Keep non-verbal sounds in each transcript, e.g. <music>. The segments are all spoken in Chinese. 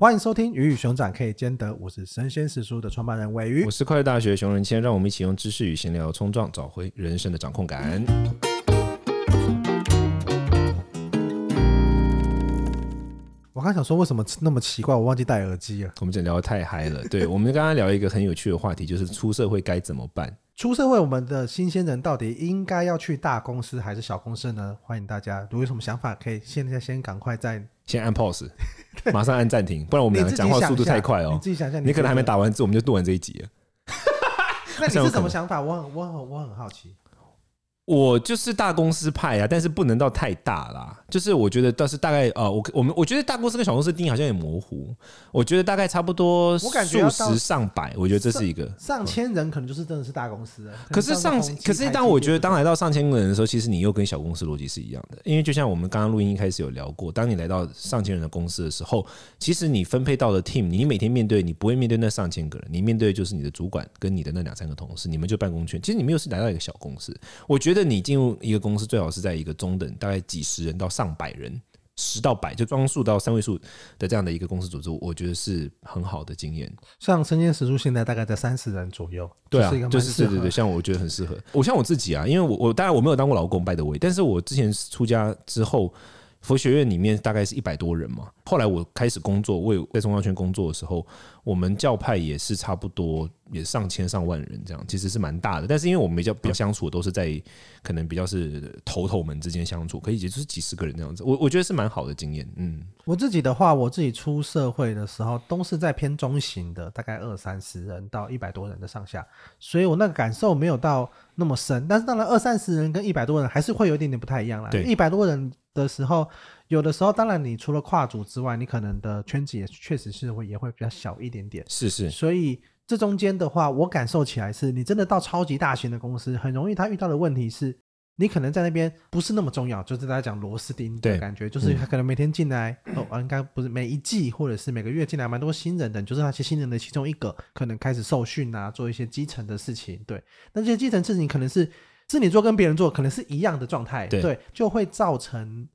欢迎收听《鱼与熊掌可以兼得》，我是神仙史书的创办人尾鱼，我是快乐大学熊仁谦，让我们一起用知识与闲聊冲撞，找回人生的掌控感。我刚想说，为什么那么奇怪？我忘记戴耳机了。我们这聊得太嗨了，<laughs> 对，我们刚刚聊一个很有趣的话题，就是出社会该怎么办？出社会，我们的新鲜人到底应该要去大公司还是小公司呢？欢迎大家，如果有什么想法，可以现在先赶快在先按 pause，<laughs> 马上按暂停，不然我们两个讲话速度太快哦。你自己想象，你可能还没打完字，我们就录完这一集了。<laughs> 那你是什么想法？我很、我很、我很好奇。我就是大公司派啊，但是不能到太大啦。就是我觉得倒是大概呃，我我们我觉得大公司跟小公司定义好像也模糊。我觉得大概差不多，我感觉数十上百，我觉得这是一个上，上千人，可能就是真的是大公司。可是上，可是当我觉得当来到上千个人的时候，其实你又跟小公司逻辑是一样的。因为就像我们刚刚录音一开始有聊过，当你来到上千人的公司的时候，其实你分配到的 team，你每天面对，你不会面对那上千个人，你面对的就是你的主管跟你的那两三个同事，你们就办公圈。其实你们又是来到一个小公司，我觉得你进入一个。公司最好是在一个中等，大概几十人到上百人，十到百就装数到三位数的这样的一个公司组织，我觉得是很好的经验。像生鲜时书现在大概在三十人左右，对啊，就是对对对，像我觉得很适合。我像我自己啊，因为我我当然我没有当过劳工，by the way，但是我之前出家之后，佛学院里面大概是一百多人嘛。后来我开始工作，为在宗教圈工作的时候，我们教派也是差不多，也上千上万人这样，其实是蛮大的。但是因为我们比较比较相处，都是在可能比较是头头们之间相处，可以也就是几十个人这样子。我我觉得是蛮好的经验。嗯，我自己的话，我自己出社会的时候，都是在偏中型的，大概二三十人到一百多人的上下，所以我那个感受没有到那么深。但是当然，二三十人跟一百多人还是会有一点点不太一样啦。对，一百多人的时候。有的时候，当然你除了跨组之外，你可能的圈子也确实是会也会比较小一点点。是是。所以这中间的话，我感受起来是，你真的到超级大型的公司，很容易他遇到的问题是，你可能在那边不是那么重要，就是大家讲螺丝钉的感觉，就是他可能每天进来，哦，应该不是每一季或者是每个月进来蛮多新人的，就是那些新人的其中一个，可能开始受训啊，做一些基层的事情。对，那这些基层事情可能是是你做跟别人做可能是一样的状态，对，就会造成。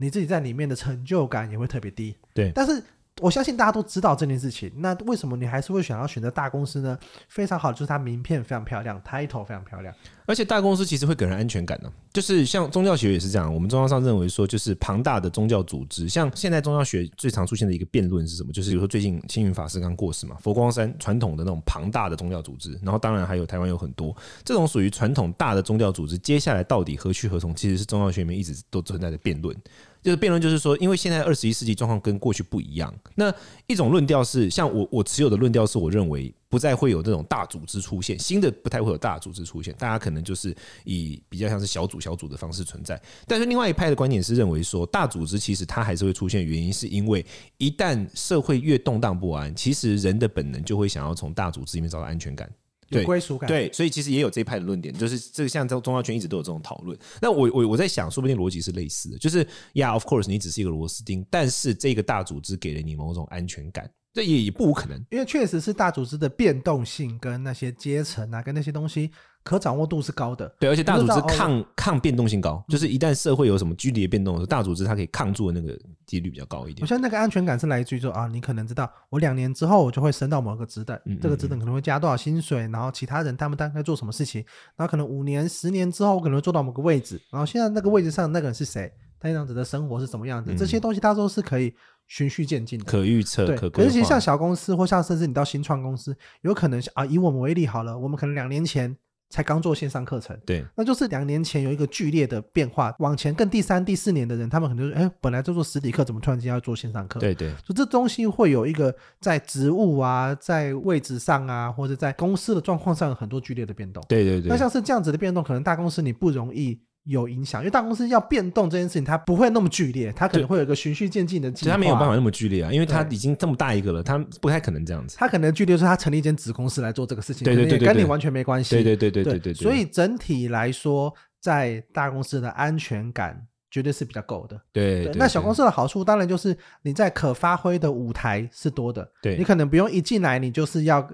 你自己在里面的成就感也会特别低，对。但是我相信大家都知道这件事情，那为什么你还是会想要选择大公司呢？非常好，就是它名片非常漂亮，title 非常漂亮。而且大公司其实会给人安全感呢、就是像宗教学也是这样。我们宗教上认为说，就是庞大的宗教组织，像现在宗教学最常出现的一个辩论是什么？就是比如说最近青云法师刚过世嘛，佛光山传统的那种庞大的宗教组织，然后当然还有台湾有很多这种属于传统大的宗教组织，接下来到底何去何从？其实是宗教学里面一直都存在的辩论。就是辩论，就是说，因为现在二十一世纪状况跟过去不一样。那一种论调是，像我我持有的论调是，我认为不再会有这种大组织出现，新的不太会有大组织出现，大家可能就是以比较像是小组小组的方式存在。但是另外一派的观点是认为说，大组织其实它还是会出现，原因是因为一旦社会越动荡不安，其实人的本能就会想要从大组织里面找到安全感。有归属感，对，所以其实也有这一派的论点，就是这个像在宗教圈一直都有这种讨论。那我我我在想，说不定逻辑是类似的，就是呀，of course，你只是一个螺丝钉，但是这个大组织给了你某种安全感。这也也不无可能，因为确实是大组织的变动性跟那些阶层啊，跟那些东西可掌握度是高的。对，而且大组织抗抗变动性高，就是一旦社会有什么剧烈变动的时候，大组织它可以抗住的那个几率比较高一点。我相信那个安全感是来自于说啊，你可能知道我两年之后我就会升到某个职等，嗯嗯嗯，这个职等可能会加多少薪水，然后其他人他们大概做什么事情，然后可能五年、十年之后我可能会做到某个位置，然后现在那个位置上那个人是谁，他这样子的生活是什么样子，这些东西他都是可以。循序渐进的，可预测，可可是其实像小公司或像甚至你到新创公司，有可能啊，以我们为例好了，我们可能两年前才刚做线上课程，对，那就是两年前有一个剧烈的变化，往前更第三、第四年的人，他们可能说，哎，本来就做实体课，怎么突然间要做线上课？对对，就这东西会有一个在职务啊，在位置上啊，或者在公司的状况上有很多剧烈的变动。对对对，那像是这样子的变动，可能大公司你不容易。有影响，因为大公司要变动这件事情，它不会那么剧烈，它可能会有一个循序渐进的。其实它没有办法那么剧烈啊，因为它已经这么大一个了，它 <laughs> 不太可能这样子。它可能剧烈是它成立一间子公司来做这个事情，对对对，跟你完全没关系。对对对对对对。所以整体来说，在大公司的安全感绝对是比较够的。对。那小公司的好处当然就是你在可发挥的舞台是多的。对。你可能不用一进来你就是要。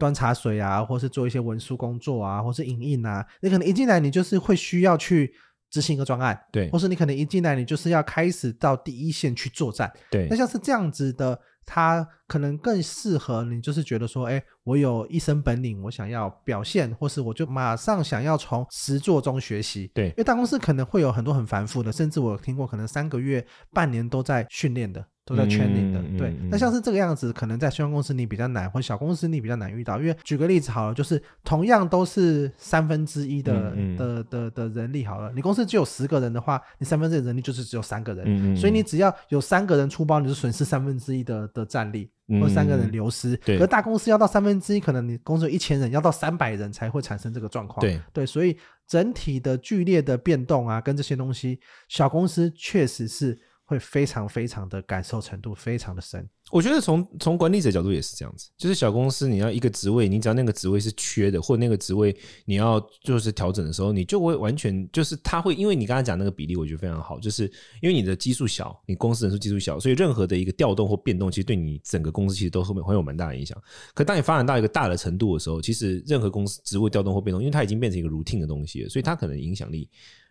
端茶水啊，或是做一些文书工作啊，或是影印啊，你可能一进来你就是会需要去执行一个专案，对，或是你可能一进来你就是要开始到第一线去作战，对。那像是这样子的它可能更适合你，就是觉得说，哎，我有一身本领，我想要表现，或是我就马上想要从实作中学习。对，因为大公司可能会有很多很繁复的，甚至我听过可能三个月、半年都在训练的。都在圈里的，对。那像是这个样子，可能在新创公司你比较难，或小公司你比较难遇到。因为举个例子好了，就是同样都是三分之一的的的的人力好了，你公司只有十个人的话，你三分之一的人力就是只有三个人，所以你只要有三个人出包，你就损失三分之一的的战力，或三个人流失。对。而大公司要到三分之一，可能你公司有一千人，要到三百人才会产生这个状况。对对，所以整体的剧烈的变动啊，跟这些东西，小公司确实是。会非常非常的感受程度非常的深。我觉得从从管理者角度也是这样子，就是小公司你要一个职位，你只要那个职位是缺的，或那个职位你要就是调整的时候，你就会完全就是他会，因为你刚才讲那个比例，我觉得非常好，就是因为你的基数小，你公司人数基数小，所以任何的一个调动或变动，其实对你整个公司其实都会会有蛮大的影响。可当你发展到一个大的程度的时候，其实任何公司职位调动或变动，因为它已经变成一个 routine 的东西了，所以它可能影响力。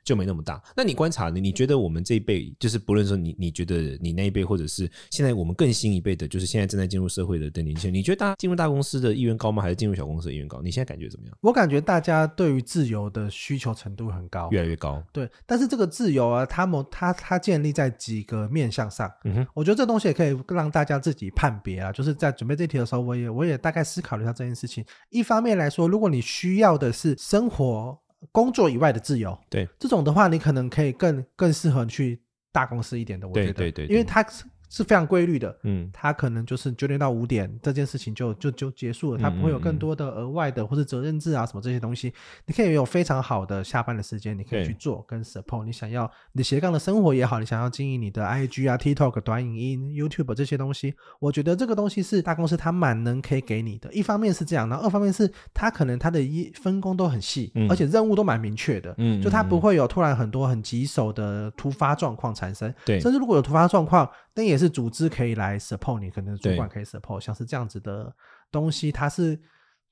就没那么大。那你观察呢？你觉得我们这一辈，就是不论说你，你觉得你那一辈，或者是现在我们更新一辈的，就是现在正在进入社会的的年轻人，你觉得大家进入大公司的意愿高吗？还是进入小公司的意愿高？你现在感觉怎么样？我感觉大家对于自由的需求程度很高，越来越高。对，但是这个自由啊，他们他他建立在几个面向上。嗯哼，我觉得这东西也可以让大家自己判别啊。就是在准备这题的时候，我也我也大概思考了一下这件事情。一方面来说，如果你需要的是生活。工作以外的自由，对。这种的话，你可能可以更更适合去大公司一点的，我觉得，对对对，因为它。是非常规律的，嗯，他可能就是九点到五点这件事情就就就结束了，他不会有更多的额外的或者责任制啊什么这些东西，你可以有非常好的下班的时间，你可以去做跟 support 你想要你斜杠的生活也好，你想要经营你的 IG 啊、TikTok 短影音、YouTube 这些东西，我觉得这个东西是大公司它蛮能可以给你的。一方面是这样，然后二方面是他可能他的一分工都很细，而且任务都蛮明确的，嗯，就他不会有突然很多很棘手的突发状况产生，对，甚至如果有突发状况。那也是组织可以来 support 你，可能主管可以 support，像是这样子的东西，它是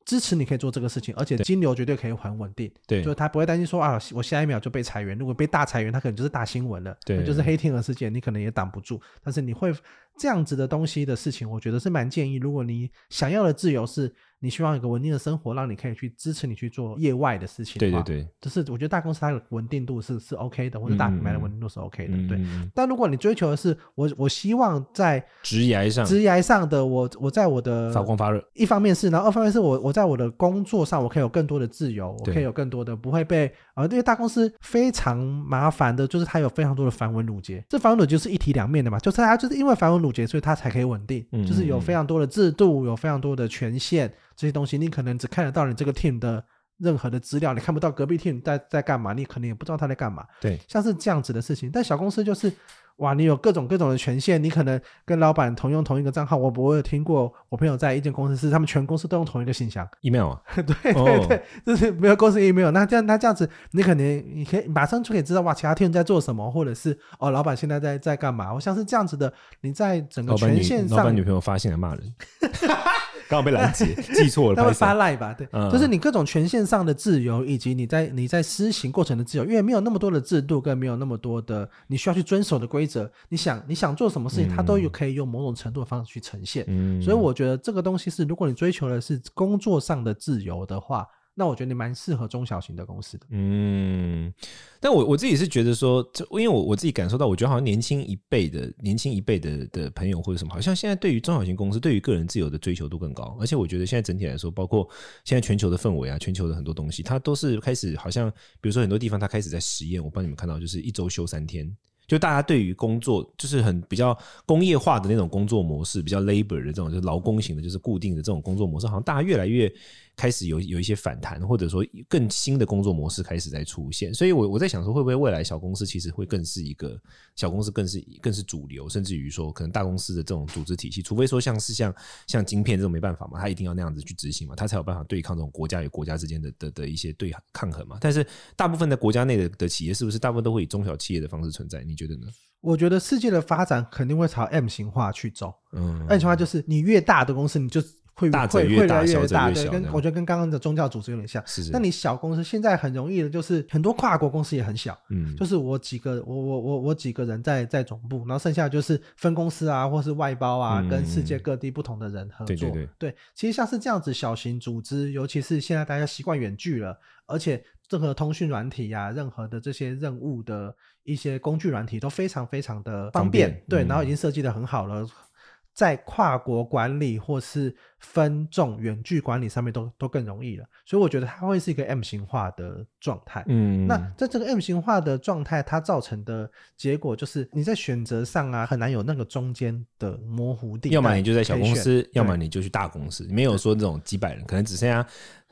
支持你可以做这个事情，而且金流绝对可以很稳定。对，就是他不会担心说啊，我下一秒就被裁员。如果被大裁员，他可能就是大新闻了，对，就是黑天鹅事件，你可能也挡不住。但是你会这样子的东西的事情，我觉得是蛮建议。如果你想要的自由是。你希望有个稳定的生活，让你可以去支持你去做业外的事情。对对对，就是我觉得大公司它的稳定度是是 OK 的，或者大品牌的稳定度是 OK 的。嗯、对，但如果你追求的是我我希望在职涯上职涯上的我我在我的发光发热，一方面是，然后二方面是我我在我的工作上我可以有更多的自由，我可以有更多的不会被啊，因为大公司非常麻烦的，就是它有非常多的繁文缛节，这繁文缛节是一体两面的嘛，就是它就是因为繁文缛节，所以它才可以稳定，就是有非常多的制度，有非常多的权限。这些东西你可能只看得到你这个 team 的任何的资料，你看不到隔壁 team 在在干嘛，你可能也不知道他在干嘛。对，像是这样子的事情。但小公司就是，哇，你有各种各种的权限，你可能跟老板同用同一个账号。我我有听过，我朋友在一间公司是他们全公司都用同一个信箱，email 啊。对 <laughs> 对对，就是没有公司 email。那这样那这样子，你可能你可以马上就可以知道哇，其他 team 在做什么，或者是哦，老板现在在在干嘛。我像是这样子的，你在整个权限上，老板女朋友发现了骂人。<laughs> 刚好被拦截，<laughs> 记错了。他会发赖吧？对，嗯、就是你各种权限上的自由，以及你在你在施行过程的自由，因为没有那么多的制度，跟没有那么多的你需要去遵守的规则。你想你想做什么事情，它都有可以用某种程度的方式去呈现。嗯、所以我觉得这个东西是，如果你追求的是工作上的自由的话。那我觉得你蛮适合中小型的公司的。嗯，但我我自己是觉得说，就因为我我自己感受到，我觉得好像年轻一辈的年轻一辈的的朋友或者什么，好像现在对于中小型公司，对于个人自由的追求度更高。而且我觉得现在整体来说，包括现在全球的氛围啊，全球的很多东西，它都是开始好像，比如说很多地方它开始在实验。我帮你们看到，就是一周休三天，就大家对于工作就是很比较工业化的那种工作模式，比较 labor 的这种就是劳工型的，就是固定的这种工作模式，好像大家越来越。开始有有一些反弹，或者说更新的工作模式开始在出现，所以我我在想说，会不会未来小公司其实会更是一个小公司，更是更是主流，甚至于说可能大公司的这种组织体系，除非说像是像像晶片这种没办法嘛，它一定要那样子去执行嘛，它才有办法对抗这种国家与国家之间的的的一些对抗衡嘛。但是大部分的国家内的的企业，是不是大部分都会以中小企业的方式存在？你觉得呢？我觉得世界的发展肯定会朝 M 型化去走。嗯，M 型化就是你越大的公司，你就会大者会会越来越大对，者越小跟我觉得跟刚刚的宗教组织有点像。是是那你小公司现在很容易的，就是很多跨国公司也很小，嗯，就是我几个我我我我几个人在在总部，然后剩下就是分公司啊，或是外包啊，嗯跟世界各地不同的人合作。对对对其实像是这样子小型组织，尤其是现在大家习惯远距了，而且任何通讯软体呀、啊，任何的这些任务的一些工具软体都非常非常的方便，方便对，嗯然后已经设计的很好了。在跨国管理或是分众远距管理上面都都更容易了，所以我觉得它会是一个 M 型化的状态。嗯，那在这个 M 型化的状态，它造成的结果就是你在选择上啊，很难有那个中间的模糊地。要么你就在小公司，要么你就去大公司，没有说这种几百人，可能只剩下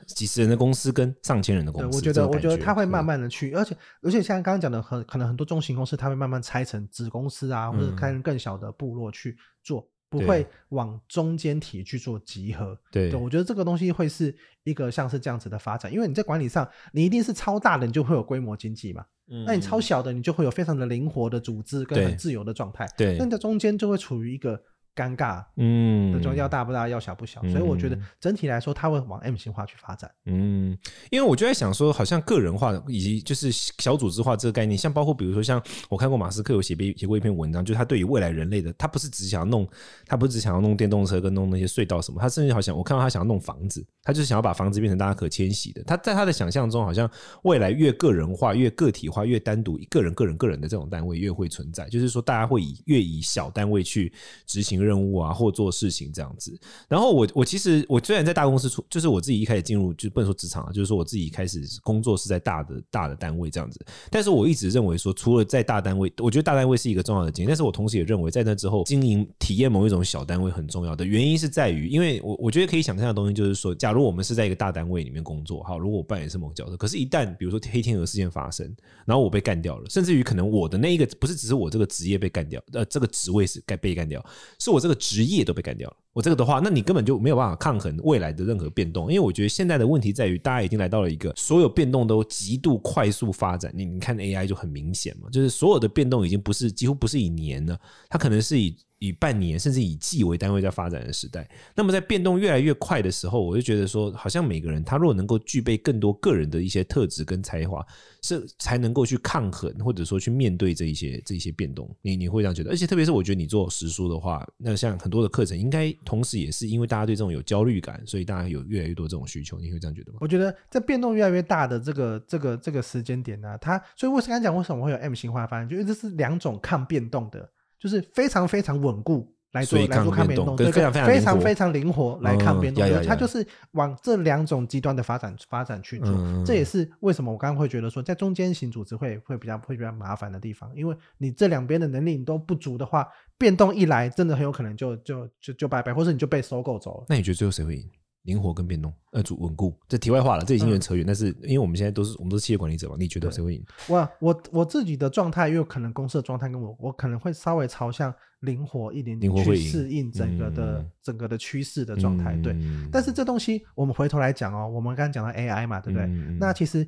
几十人的公司跟上千人的公司。对，我觉得，我觉得它会慢慢。慢的去，而且而且像刚刚讲的，很可能很多中型公司，它会慢慢拆成子公司啊，或者开成更小的部落去做。不会往中间体去做集合，对，对，我觉得这个东西会是一个像是这样子的发展，因为你在管理上，你一定是超大的，你就会有规模经济嘛，嗯，那你超小的，你就会有非常的灵活的组织跟很自由的状态，对，那你在中间就会处于一个。尴尬，嗯，那种要大不大，要小不小，所以我觉得整体来说，它会往 M 型化去发展。嗯，因为我就在想说，好像个人化以及就是小组织化这个概念，像包括比如说像我看过马斯克有写写写过一篇文章，就是他对于未来人类的，他不是只想要弄，他不是只想要弄电动车跟弄那些隧道什么，他甚至好像我看到他想要弄房子，他就是想要把房子变成大家可迁徙的。他在他的想象中，好像未来越个人化、越个体化、越单独，个人、个人、个人的这种单位越会存在，就是说大家会以越以小单位去执行任务啊，或做事情这样子。然后我我其实我虽然在大公司出，就是我自己一开始进入就不能说职场啊，就是说我自己一开始工作是在大的大的单位这样子。但是我一直认为说，除了在大单位，我觉得大单位是一个重要的经验。但是我同时也认为，在那之后经营体验某一种小单位很重要的原因是在于，因为我我觉得可以想象的东西就是说，假如我们是在一个大单位里面工作，好，如果我扮演是某个角色，可是，一旦比如说黑天鹅事件发生，然后我被干掉了，甚至于可能我的那一个不是只是我这个职业被干掉，呃，这个职位是该被干掉，是我我这个职业都被干掉了。我这个的话，那你根本就没有办法抗衡未来的任何变动，因为我觉得现在的问题在于，大家已经来到了一个所有变动都极度快速发展。你你看 AI 就很明显嘛，就是所有的变动已经不是几乎不是以年了，它可能是以。以半年甚至以季为单位在发展的时代，那么在变动越来越快的时候，我就觉得说，好像每个人他如果能够具备更多个人的一些特质跟才华，是才能够去抗衡或者说去面对这一些这一些变动。你你会这样觉得？而且特别是我觉得你做实书的话，那像很多的课程，应该同时也是因为大家对这种有焦虑感，所以大家有越来越多这种需求。你会这样觉得吗？我觉得在变动越来越大的这个这个这个时间点呢、啊，它所以我刚才讲为什么会有 M 型化发展，就因为这是两种抗变动的，就是非常非常稳固。来做来做抗变动，对，非常非常非常灵活来抗变动，它就是往这两种极端的发展发展去做。这也是为什么我刚刚会觉得说，在中间型组织会会比较会比较麻烦的地方，因为你这两边的能力你都不足的话，变动一来，真的很有可能就就就就拜拜，或者你就被收购走了。那你觉得最后谁会赢？灵活跟变动，呃，主稳固。这题外话了，这已经有点扯远。但是因为我们现在都是我们都是企业管理者嘛，你觉得谁会赢？我我我自己的状态，因为可能公司的状态跟我，我可能会稍微朝向。灵活一点点去适应整个的、嗯、整个的趋势的状态，对。但是这东西我们回头来讲哦，我们刚刚讲到 AI 嘛，对不对？嗯、那其实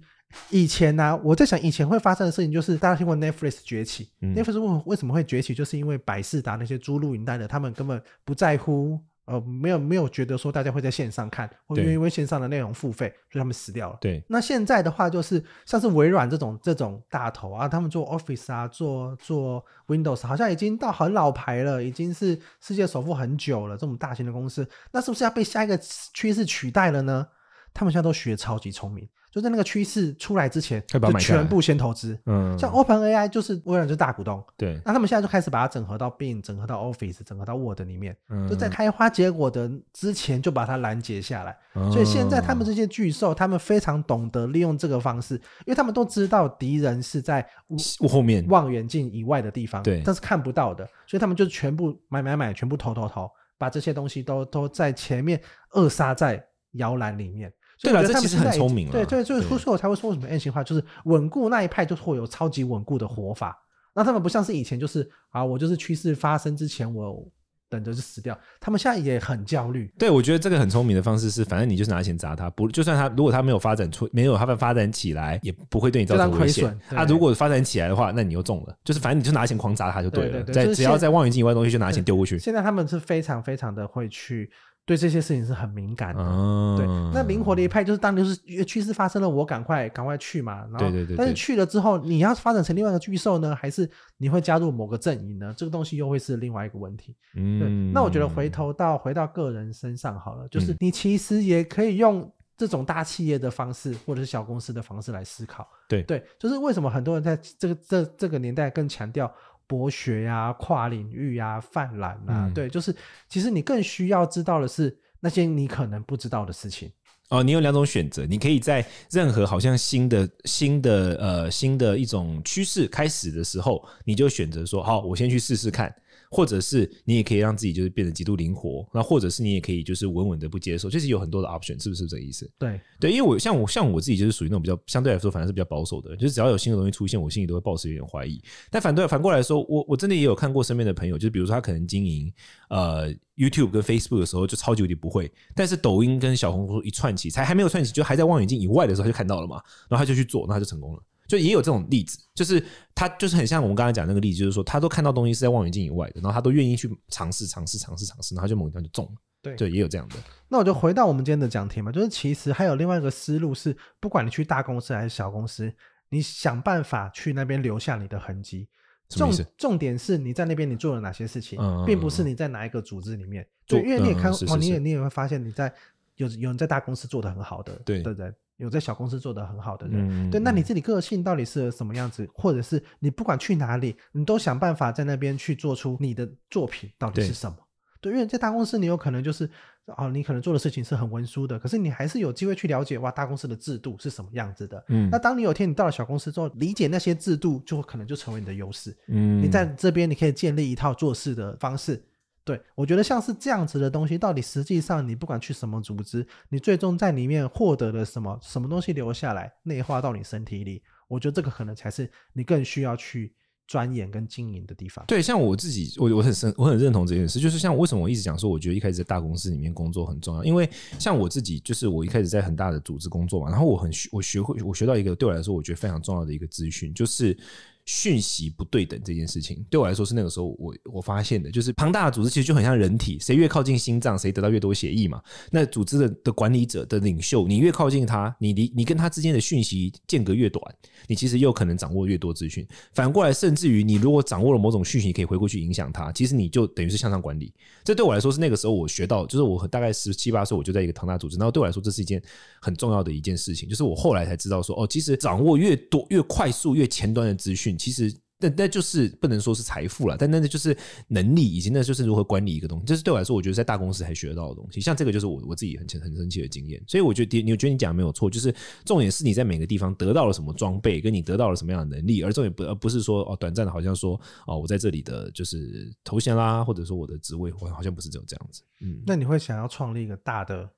以前呢、啊，我在想以前会发生的事情，就是大家听过 Netflix 崛起、嗯、，Netflix 为为什么会崛起？就是因为百事达那些租录影带的，他们根本不在乎。呃，没有没有觉得说大家会在线上看，或者因为线上的内容付费，所以他们死掉了。对。那现在的话，就是像是微软这种这种大头啊，他们做 Office 啊，做做 Windows，好像已经到很老牌了，已经是世界首富很久了。这种大型的公司，那是不是要被下一个趋势取代了呢？他们现在都学超级聪明。就在那个趋势出来之前，就全部先投资。嗯，像 Open AI 就是微软就是大股东。对，那他们现在就开始把它整合到 Bing，整合到 Office，整合到 Word 里面。嗯，就在开花结果的之前就把它拦截下来。嗯，所以现在他们这些巨兽，他们非常懂得利用这个方式，因为他们都知道敌人是在后面望远镜以外的地方，对，但是看不到的，所以他们就全部买买买，全部投投投，把这些东西都都在前面扼杀在摇篮里面。对了，这其实很聪明了。对对，所以所以我才会说为什么 N 型化就是稳固那一派，就会有超级稳固的活法。那他们不像是以前，就是啊，我就是趋势发生之前，我等着就死掉。他们现在也很焦虑。对，我觉得这个很聪明的方式是，反正你就是拿钱砸他，不就算他如果他没有发展出，没有他们发展起来，也不会对你造成亏损。他、啊、如果发展起来的话，那你又中了。就是反正你就拿钱狂砸他就对了。在只要在望远镜以外的东西，就拿钱丢过去。现在他们是非常非常的会去。对这些事情是很敏感的。哦、对，那灵活的一派就是当就是趋势发生了，我赶快赶快去嘛。然后对对对对。但是去了之后，你要发展成另外一个巨兽呢，还是你会加入某个阵营呢？这个东西又会是另外一个问题。嗯。对，那我觉得回头到回到个人身上好了，就是你其实也可以用这种大企业的方式，或者是小公司的方式来思考。对对，就是为什么很多人在这个这这个年代更强调。博学呀、啊，跨领域呀、啊，泛滥啊，嗯、对，就是其实你更需要知道的是那些你可能不知道的事情。哦，你有两种选择，你可以在任何好像新的新的呃新的一种趋势开始的时候，你就选择说好，我先去试试看。或者是你也可以让自己就是变得极度灵活，那或者是你也可以就是稳稳的不接受，就是有很多的 option，是不是这个意思？对对，因为我像我像我自己就是属于那种比较相对来说反而是比较保守的，就是只要有新的东西出现，我心里都会抱持有点怀疑。但反对反过来说，我我真的也有看过身边的朋友，就是比如说他可能经营呃 YouTube 跟 Facebook 的时候就超级无敌不会，但是抖音跟小红书一串起，才还没有串起，就还在望远镜以外的时候他就看到了嘛，然后他就去做，那他就成功了。就也有这种例子，就是他就是很像我们刚才讲那个例子，就是说他都看到东西是在望远镜以外的，然后他都愿意去尝试、尝试、尝试、尝试，然后就某一天就中了。对，对，也有这样的。那我就回到我们今天的讲题嘛，就是其实还有另外一个思路是，不管你去大公司还是小公司，你想办法去那边留下你的痕迹。重重点是你在那边你做了哪些事情，嗯、并不是你在哪一个组织里面。对，因为你也看，哦，你也你也会发现你在有有人在大公司做的很好的，对对对。有在小公司做得很好的人，嗯、对，那你自己个性到底是什么样子？或者是你不管去哪里，你都想办法在那边去做出你的作品到底是什么？对，对，因为在大公司你有可能就是哦，你可能做的事情是很文书的，可是你还是有机会去了解哇，大公司的制度是什么样子的。嗯，那当你有一天你到了小公司之后，理解那些制度，就可能就成为你的优势。嗯，你在这边你可以建立一套做事的方式。对，我觉得像是这样子的东西，到底实际上你不管去什么组织，你最终在里面获得了什么，什么东西留下来，内化到你身体里，我觉得这个可能才是你更需要去钻研跟经营的地方。对，像我自己，我我很深，我很认同这件事，就是像为什么我一直讲说，我觉得一开始在大公司里面工作很重要，因为像我自己，就是我一开始在很大的组织工作嘛，然后我很学，我学会，我学到一个对我来说，我觉得非常重要的一个资讯，就是。讯息不对等这件事情，对我来说是那个时候我我发现的，就是庞大的组织其实就很像人体，谁越靠近心脏，谁得到越多血液嘛。那组织的的管理者的领袖，你越靠近他，你离你跟他之间的讯息间隔越短，你其实又可能掌握越多资讯。反过来，甚至于你如果掌握了某种讯息，你可以回过去影响他，其实你就等于是向上管理。这对我来说是那个时候我学到，就是我大概十七八岁，我就在一个庞大组织，然后对我来说这是一件很重要的一件事情，就是我后来才知道说，哦，其实掌握越多、越快速、越前端的资讯，其实。那那就是不能说是财富了，但那那就是能力，以及那就是如何管理一个东西。这是对我来说，我觉得在大公司还学得到的东西。像这个就是我我自己很很生气的经验。所以我觉得你，你觉得你讲的没有错，就是重点是你在每个地方得到了什么装备，跟你得到了什么样的能力，而重点不而不是说哦短暂的，好像说哦我在这里的就是头衔啦，或者说我的职位，我好像不是只有这样子。嗯，那你会想要创立一个大的？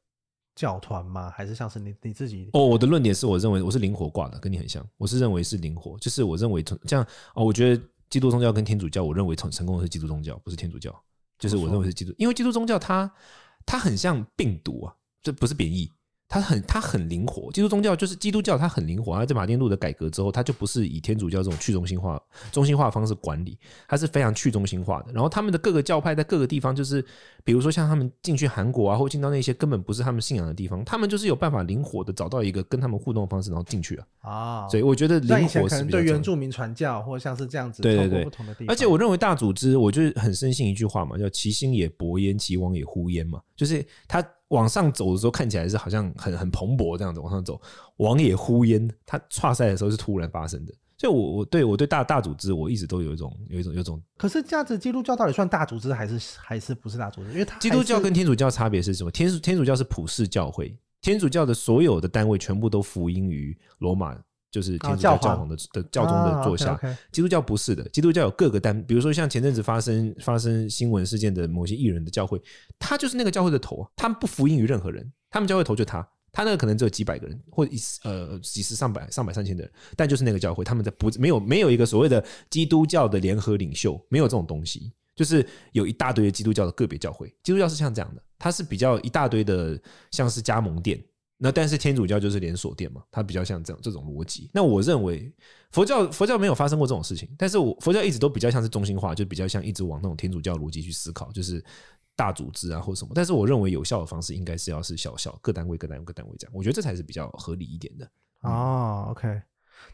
教团吗？还是像是你你自己？哦，我的论点是我认为我是灵活挂的，跟你很像。我是认为是灵活，就是我认为从这样哦，我觉得基督宗教跟天主教，我认为成成功的是基督宗教，不是天主教。就是我认为是基督，因为基督宗教它它很像病毒啊，这不是贬义。它很它很灵活，基督宗教就是基督教，它很灵活。而在马丁路的改革之后，它就不是以天主教这种去中心化、中心化的方式管理，它是非常去中心化的。然后他们的各个教派在各个地方，就是比如说像他们进去韩国啊，或进到那些根本不是他们信仰的地方，他们就是有办法灵活的找到一个跟他们互动的方式，然后进去了啊。所以我觉得灵活是对原住民传教，或者像是这样子，对对对，不同的地方。而且我认为大组织，我就很深信一句话嘛，叫其兴也勃焉，其亡也忽焉嘛，就是他。往上走的时候看起来是好像很很蓬勃这样子往上走，王也呼烟，他跨赛的时候是突然发生的。所以我，我我对我对大大组织，我一直都有一种有一种有一种。可是这样子，基督教到底算大组织还是还是不是大组织？因为它基督教跟天主教差别是什么？天主天主教是普世教会，天主教的所有的单位全部都福音于罗马。就是天主教教皇的的教宗的座下，基督教不是的。基督教有各个单，比如说像前阵子发生发生新闻事件的某些艺人的教会，他就是那个教会的头，他们不服膺于任何人，他们教会头就他，他那个可能只有几百个人，或一呃几十上百上百上千的人，但就是那个教会，他们在不没有没有一个所谓的基督教的联合领袖，没有这种东西，就是有一大堆的基督教的个别教会，基督教是像这样的，它是比较一大堆的像是加盟店。那但是天主教就是连锁店嘛，它比较像这样这种逻辑。那我认为佛教佛教没有发生过这种事情，但是我佛教一直都比较像是中心化，就比较像一直往那种天主教逻辑去思考，就是大组织啊或什么。但是我认为有效的方式应该是要是小小各单位各单位各单位这样，我觉得这才是比较合理一点的。哦，OK。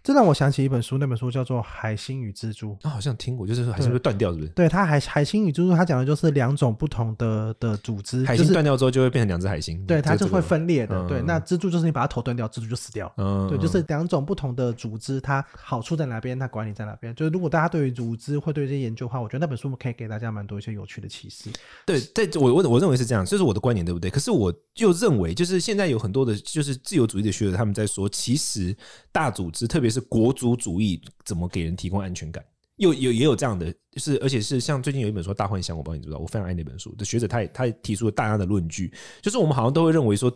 这让我想起一本书，那本书叫做《海星与蜘蛛》。啊，好像听过，就是海星会断掉，是不是？对，它海海星与蜘蛛，它讲的就是两种不同的的组织。海星断掉之后，就会变成两只海星。对，它就会分裂的。对，那蜘蛛就是你把它头断掉，蜘蛛就死掉。嗯，对，就是两种不同的组织，它好处在哪边，它管理在哪边。就是如果大家对于组织会对这些研究的话，我觉得那本书可以给大家蛮多一些有趣的启示。对，在我我我认为是这样，这是我的观点，对不对？可是我就认为，就是现在有很多的，就是自由主义的学者，他们在说，其实大组织，特特别是国族主。义怎么给人提供安全感？又有也有这样的。就是，而且是像最近有一本书《大幻想》，我不知道你知不知道？我非常爱那本书的学者，他也他也提出了大量的论据，就是我们好像都会认为说，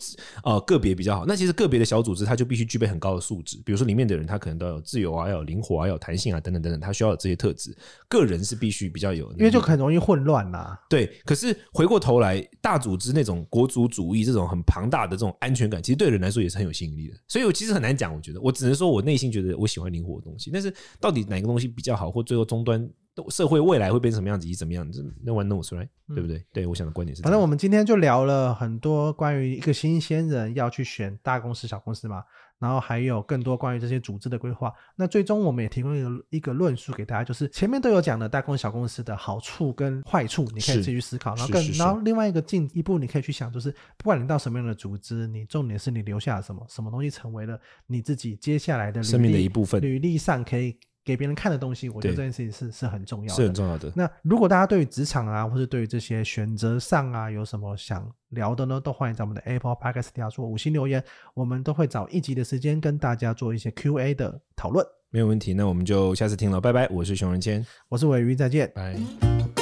呃，个别比较好。那其实个别的小组织，它就必须具备很高的素质，比如说里面的人，他可能都要有自由啊，要有灵活啊，要有弹性啊，等等等等，他需要有这些特质。个人是必须比较有，因为就很容易混乱啦、啊。对，可是回过头来，大组织那种国族主义这种很庞大的这种安全感，其实对人来说也是很有吸引力的。所以我其实很难讲，我觉得我只能说我内心觉得我喜欢灵活的东西，但是到底哪个东西比较好，或最后终端。社会未来会变成什么样子？以怎么样子？No one knows, right？对不对？对，我想的观点是。反正我们今天就聊了很多关于一个新鲜人要去选大公司、小公司嘛，然后还有更多关于这些组织的规划。那最终我们也提供一个一个论述给大家，就是前面都有讲的大公司、小公司的好处跟坏处，你可以自己去思考。然后更，然后另外一个进一步，你可以去想，就是不管你到什么样的组织，你重点是你留下了什么，什么东西成为了你自己接下来的生命的一部分，履历上可以。给别人看的东西，我觉得这件事情是是很重要的，是很重要的。那如果大家对于职场啊，或者对于这些选择上啊，有什么想聊的呢？都欢迎在我们的 Apple Podcast 底下做五星留言，我们都会找一集的时间跟大家做一些 Q&A 的讨论。没有问题，那我们就下次听了，拜拜。我是熊仁谦，我是尾鱼，再见，拜。